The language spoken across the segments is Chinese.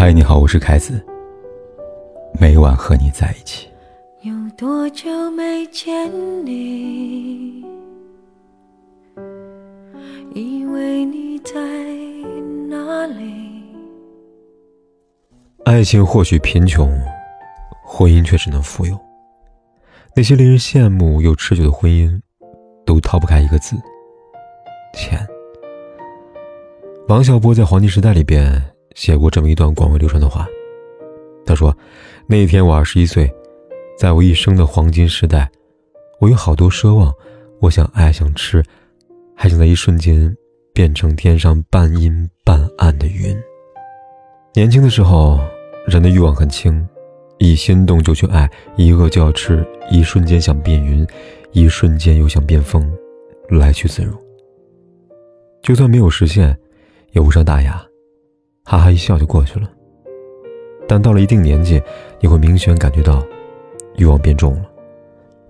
嗨，你好，我是凯子。每晚和你在一起。有多久没见你？以为你在哪里？爱情或许贫穷，婚姻却只能富有。那些令人羡慕又持久的婚姻，都逃不开一个字：钱。王小波在《黄金时代》里边写过这么一段广为流传的话，他说：“那一天我二十一岁，在我一生的黄金时代，我有好多奢望，我想爱，想吃，还想在一瞬间变成天上半阴半暗的云。年轻的时候，人的欲望很轻，一心动就去爱，一饿就要吃，一瞬间想变云，一瞬间又想变风，来去自如。就算没有实现。”也无伤大雅，哈哈一笑就过去了。但到了一定年纪，你会明显感觉到欲望变重了，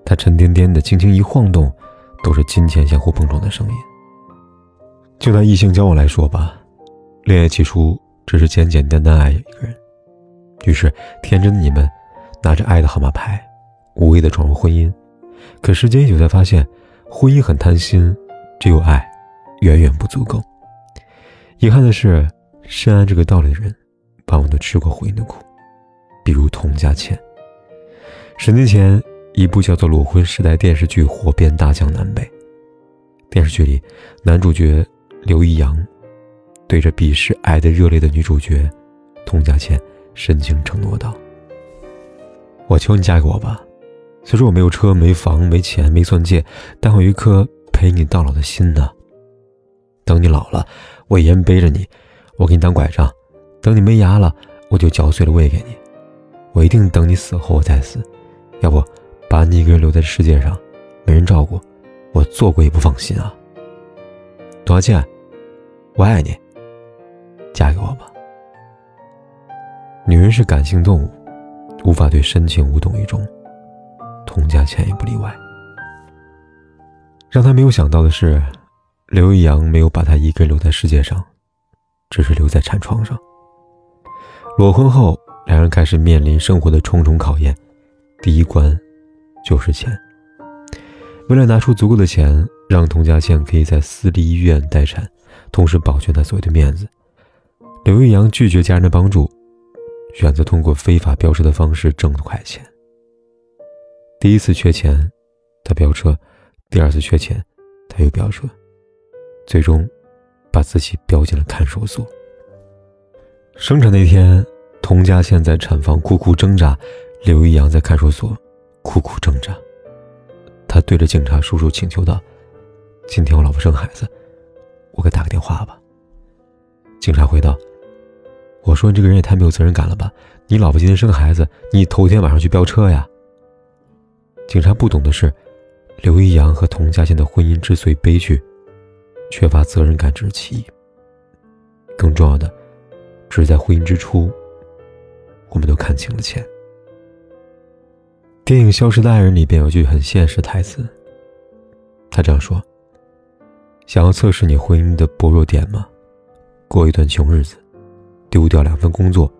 它沉甸甸的，轻轻一晃动，都是金钱相互碰撞的声音。就拿异性交往来说吧，恋爱起初只是简简单单爱一个人，于是天真的你们拿着爱的号码牌，无谓的闯入婚姻。可时间一久，才发现婚姻很贪心，只有爱远远不足够。遗憾的是，深谙这个道理的人，往往都吃过婚姻的苦。比如童佳倩。十年前，一部叫做《裸婚时代》电视剧火遍大江南北。电视剧里，男主角刘易阳对着彼时爱得热烈的女主角童佳倩深情承诺道：“我求你嫁给我吧，虽说我没有车、没房、没钱、没钻戒，但我有一颗陪你到老的心呢。等你老了。”我一人背着你，我给你当拐杖，等你没牙了，我就嚼碎了喂给你。我一定等你死后我再死，要不把你一个人留在世界上，没人照顾，我做过也不放心啊。董小倩，我爱你，嫁给我吧。女人是感性动物，无法对深情无动于衷，童佳倩也不例外。让她没有想到的是。刘易阳没有把她一个人留在世界上，只是留在产床上。裸婚后，两人开始面临生活的重重考验。第一关就是钱。为了拿出足够的钱，让童佳倩可以在私立医院待产，同时保全她所谓的面子，刘易阳拒绝家人的帮助，选择通过非法飙车的方式挣快钱。第一次缺钱，他飙车；第二次缺钱，他又飙车。最终，把自己标进了看守所。生产那天，童佳倩在产房苦苦挣扎，刘一阳在看守所苦苦挣扎。他对着警察叔叔请求道：“今天我老婆生孩子，我给打个电话吧。”警察回道：“我说你这个人也太没有责任感了吧！你老婆今天生孩子，你头天晚上去飙车呀？”警察不懂的是，刘一阳和童佳倩的婚姻之所以悲剧。缺乏责任感只是其一，更重要的，只是在婚姻之初，我们都看清了钱。电影《消失的爱人》里边有句很现实台词，他这样说：“想要测试你婚姻的薄弱点吗？过一段穷日子，丢掉两份工作，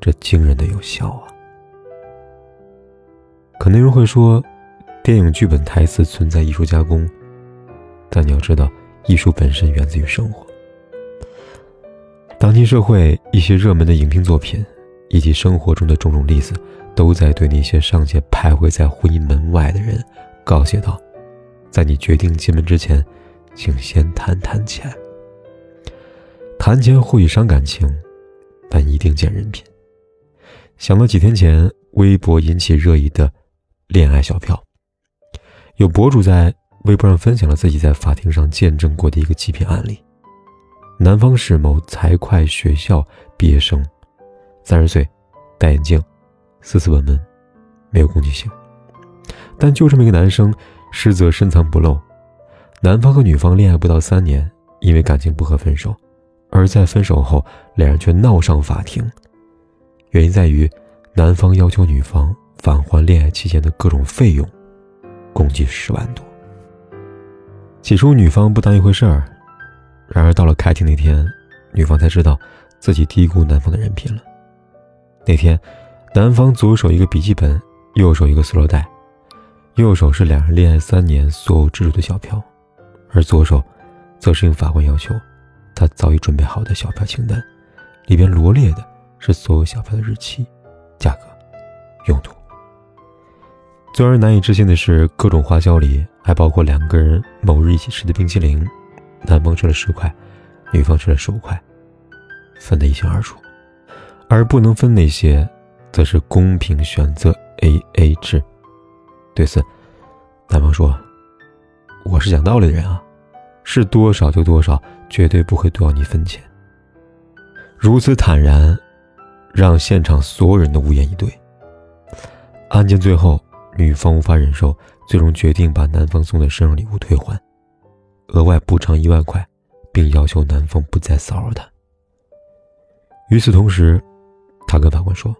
这惊人的有效啊！”可能有人会说，电影剧本台词存在艺术加工。但你要知道，艺术本身源自于生活。当今社会一些热门的影评作品，以及生活中的种种例子，都在对那些尚且徘徊在婚姻门外的人告诫道：在你决定进门之前，请先谈谈钱。谈钱或许伤感情，但一定见人品。想到几天前微博引起热议的恋爱小票，有博主在。微博上分享了自己在法庭上见证过的一个极品案例：男方是某财会学校毕业生，三十岁，戴眼镜，斯斯文文，没有攻击性。但就这么一个男生，实则深藏不露。男方和女方恋爱不到三年，因为感情不和分手，而在分手后，两人却闹上法庭。原因在于，男方要求女方返还恋爱期间的各种费用，共计十万多。起初，女方不当一回事儿，然而到了开庭那天，女方才知道，自己低估男方的人品了。那天，男方左手一个笔记本，右手一个塑料袋，右手是两人恋爱三年所有支出的小票，而左手，则是应法官要求，他早已准备好的小票清单，里边罗列的是所有小票的日期、价格、用途。最让人难以置信的是，各种花销里还包括两个人某日一起吃的冰淇淋，男方吃了十块，女方吃了十五块，分得一清二楚。而不能分那些，则是公平选择 A A 制。对此，男方说：“我是讲道理的人啊，是多少就多少，绝对不会多要你分钱。”如此坦然，让现场所有人都无言以对。案件最后，女方无法忍受，最终决定把男方送的生日礼物退还，额外补偿一万块，并要求男方不再骚扰她。与此同时，他跟法官说：“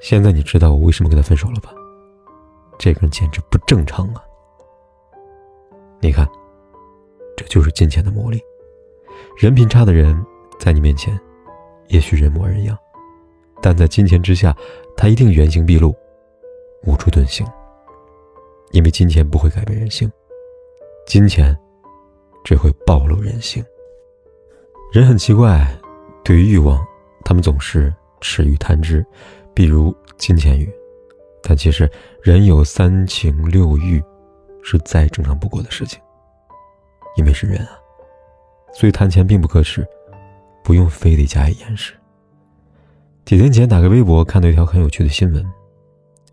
现在你知道我为什么跟他分手了吧？这个人简直不正常啊！你看，这就是金钱的魔力。人品差的人，在你面前，也许人模人样，但在金钱之下，他一定原形毕露，无处遁形。因为金钱不会改变人性，金钱只会暴露人性。人很奇怪，对于欲望。”他们总是耻于贪之，比如金钱欲。但其实人有三情六欲，是再正常不过的事情。因为是人啊，所以谈钱并不可耻，不用非得加以掩饰。几天前打开微博看到一条很有趣的新闻，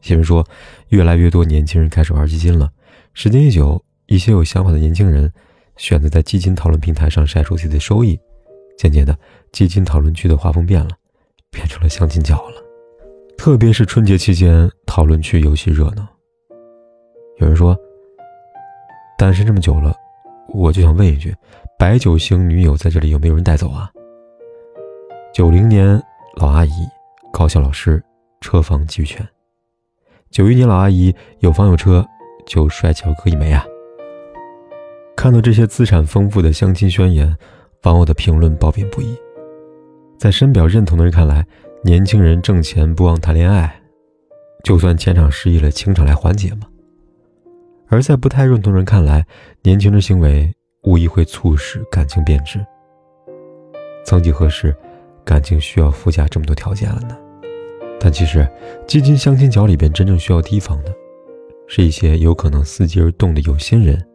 新闻说越来越多年轻人开始玩基金了。时间一久，一些有想法的年轻人选择在基金讨论平台上晒出自己的收益。渐渐的，基金讨论区的画风变了，变成了相亲角了。特别是春节期间，讨论区尤其热闹。有人说：“单身这么久了，我就想问一句，白酒星女友在这里有没有人带走啊？”九零年老阿姨，高校老师，车房俱全；九一年老阿姨有房有车，就帅气各一枚啊！看到这些资产丰富的相亲宣言。网友的评论褒贬不一，在深表认同的人看来，年轻人挣钱不忘谈恋爱，就算钱场失意了，情场来缓解嘛。而在不太认同人看来，年轻人行为无疑会促使感情变质。曾几何时，感情需要附加这么多条件了呢？但其实，基金相亲角里边真正需要提防的，是一些有可能伺机而动的有心人，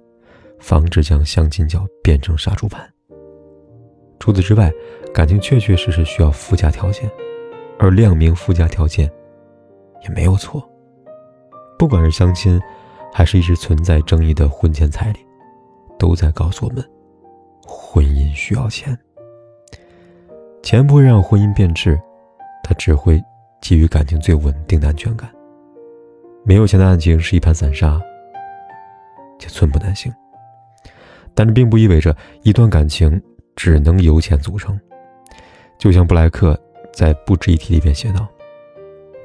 防止将相亲角变成杀猪盘。除此之外，感情确确实实需要附加条件，而亮明附加条件也没有错。不管是相亲，还是一直存在争议的婚前彩礼，都在告诉我们：婚姻需要钱。钱不会让婚姻变质，它只会给予感情最稳定的安全感。没有钱的爱情是一盘散沙，且寸步难行。但这并不意味着一段感情。只能由钱组成，就像布莱克在《不值一提》里边写道：“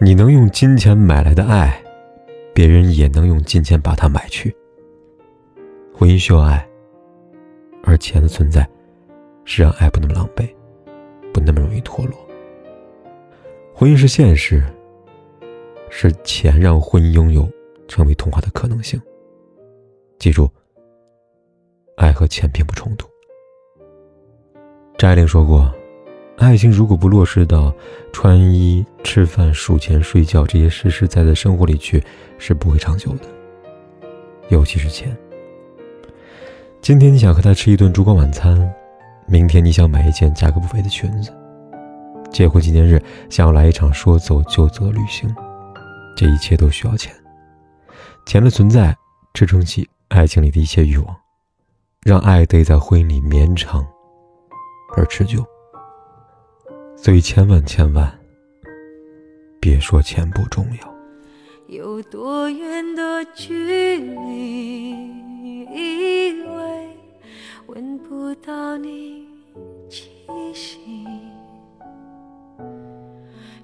你能用金钱买来的爱，别人也能用金钱把它买去。”婚姻需要爱，而钱的存在是让爱不那么狼狈，不那么容易脱落。婚姻是现实，是钱让婚姻拥有成为童话的可能性。记住，爱和钱并不冲突。张爱玲说过：“爱情如果不落实到穿衣、吃饭、数钱、睡觉这些实实在在生活里去，是不会长久的。尤其是钱。今天你想和他吃一顿烛光晚餐，明天你想买一件价格不菲的裙子，结婚纪念日想要来一场说走就走的旅行，这一切都需要钱。钱的存在支撑起爱情里的一切欲望，让爱得以在婚姻里绵长。”而持久，所以千万千万别说钱不重要。有多远的距离，以为闻不到你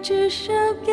至少给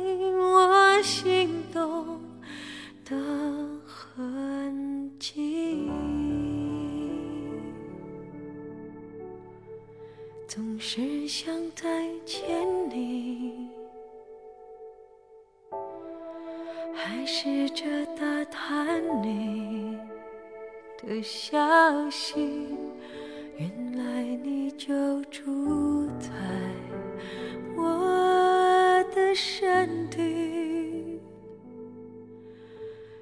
只想再见你，还试着打探你的消息。原来你就住在我的身体，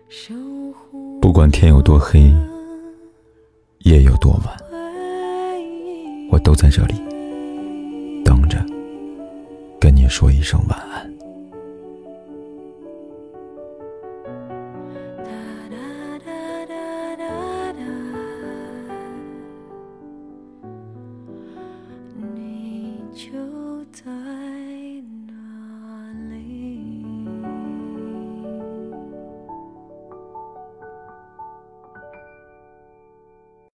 守护不管天有多黑，夜有多晚，我都在这里，说一声晚安。